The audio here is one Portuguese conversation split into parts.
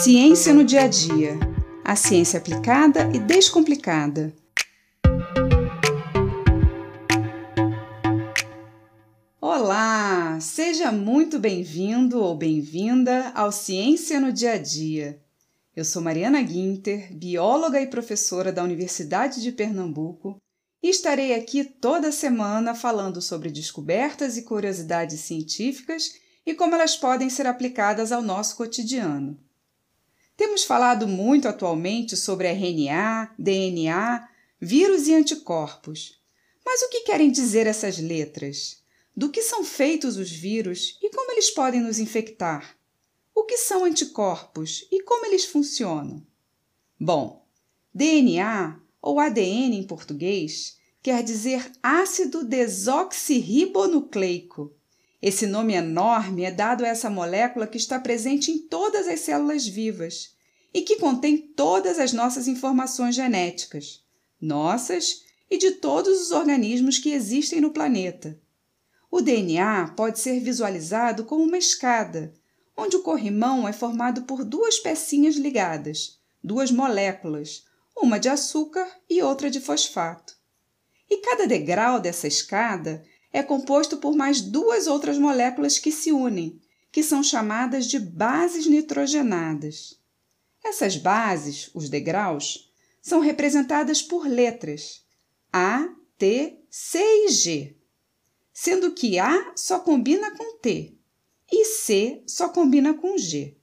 Ciência no dia a dia. A ciência aplicada e descomplicada. Olá! Seja muito bem-vindo ou bem-vinda ao Ciência no Dia a Dia. Eu sou Mariana Guinter, bióloga e professora da Universidade de Pernambuco, e estarei aqui toda semana falando sobre descobertas e curiosidades científicas e como elas podem ser aplicadas ao nosso cotidiano. Temos falado muito atualmente sobre RNA, DNA, vírus e anticorpos. Mas o que querem dizer essas letras? Do que são feitos os vírus e como eles podem nos infectar? O que são anticorpos e como eles funcionam? Bom, DNA, ou ADN em português, quer dizer ácido desoxirribonucleico. Esse nome enorme é dado a essa molécula que está presente em todas as células vivas e que contém todas as nossas informações genéticas, nossas e de todos os organismos que existem no planeta. O DNA pode ser visualizado como uma escada, onde o corrimão é formado por duas pecinhas ligadas, duas moléculas, uma de açúcar e outra de fosfato. E cada degrau dessa escada é composto por mais duas outras moléculas que se unem, que são chamadas de bases nitrogenadas. Essas bases, os degraus, são representadas por letras A, T, C e G, sendo que A só combina com T e C só combina com G.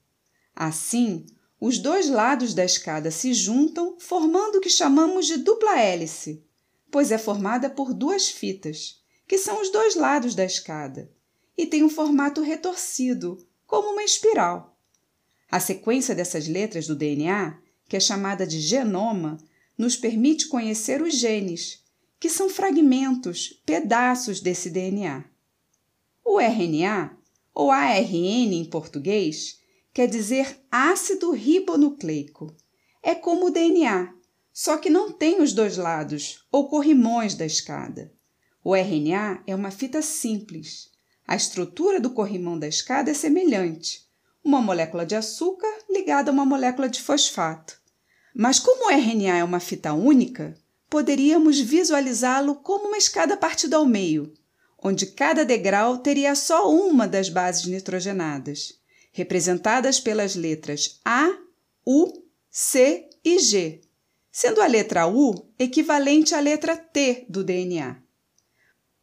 Assim, os dois lados da escada se juntam, formando o que chamamos de dupla hélice, pois é formada por duas fitas, que são os dois lados da escada, e tem um formato retorcido, como uma espiral. A sequência dessas letras do DNA, que é chamada de genoma, nos permite conhecer os genes, que são fragmentos, pedaços desse DNA. O RNA, ou ARN em português, quer dizer ácido ribonucleico. É como o DNA, só que não tem os dois lados, ou corrimões da escada. O RNA é uma fita simples. A estrutura do corrimão da escada é semelhante, uma molécula de açúcar ligada a uma molécula de fosfato. Mas como o RNA é uma fita única, poderíamos visualizá-lo como uma escada partida ao meio, onde cada degrau teria só uma das bases nitrogenadas, representadas pelas letras A, U, C e G, sendo a letra U equivalente à letra T do DNA.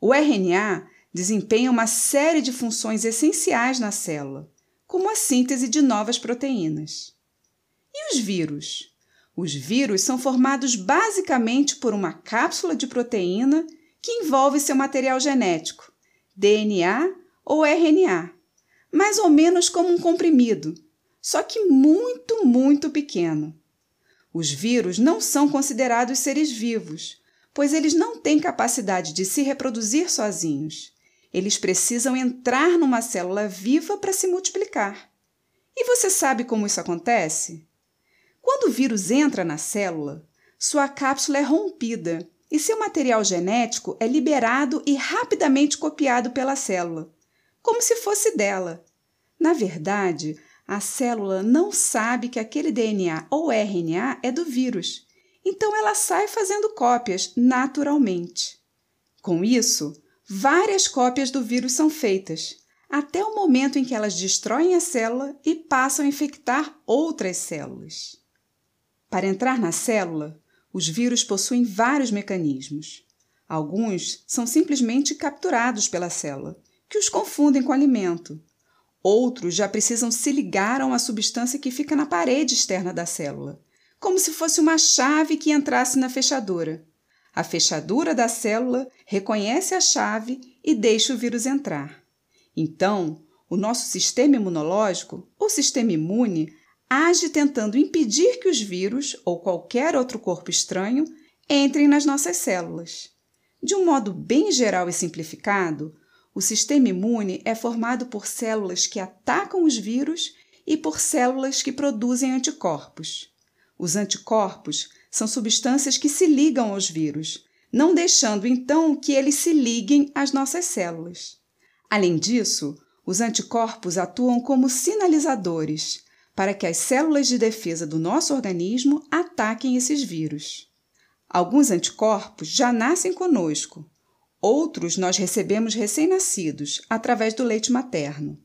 O RNA desempenha uma série de funções essenciais na célula, como a síntese de novas proteínas. E os vírus? Os vírus são formados basicamente por uma cápsula de proteína que envolve seu material genético, DNA ou RNA, mais ou menos como um comprimido, só que muito, muito pequeno. Os vírus não são considerados seres vivos, pois eles não têm capacidade de se reproduzir sozinhos. Eles precisam entrar numa célula viva para se multiplicar. E você sabe como isso acontece? Quando o vírus entra na célula, sua cápsula é rompida e seu material genético é liberado e rapidamente copiado pela célula, como se fosse dela. Na verdade, a célula não sabe que aquele DNA ou RNA é do vírus então ela sai fazendo cópias naturalmente. Com isso, várias cópias do vírus são feitas, até o momento em que elas destroem a célula e passam a infectar outras células. Para entrar na célula, os vírus possuem vários mecanismos. Alguns são simplesmente capturados pela célula, que os confundem com alimento. Outros já precisam se ligar a uma substância que fica na parede externa da célula, como se fosse uma chave que entrasse na fechadura. A fechadura da célula reconhece a chave e deixa o vírus entrar. Então, o nosso sistema imunológico, ou sistema imune, age tentando impedir que os vírus ou qualquer outro corpo estranho entrem nas nossas células. De um modo bem geral e simplificado, o sistema imune é formado por células que atacam os vírus e por células que produzem anticorpos. Os anticorpos são substâncias que se ligam aos vírus, não deixando então que eles se liguem às nossas células. Além disso, os anticorpos atuam como sinalizadores, para que as células de defesa do nosso organismo ataquem esses vírus. Alguns anticorpos já nascem conosco, outros nós recebemos recém-nascidos através do leite materno.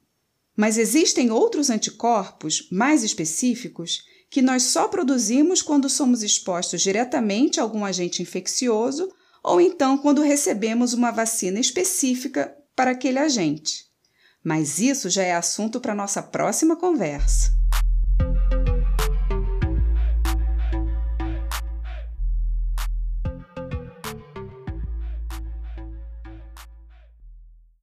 Mas existem outros anticorpos mais específicos que nós só produzimos quando somos expostos diretamente a algum agente infeccioso ou então quando recebemos uma vacina específica para aquele agente. Mas isso já é assunto para nossa próxima conversa.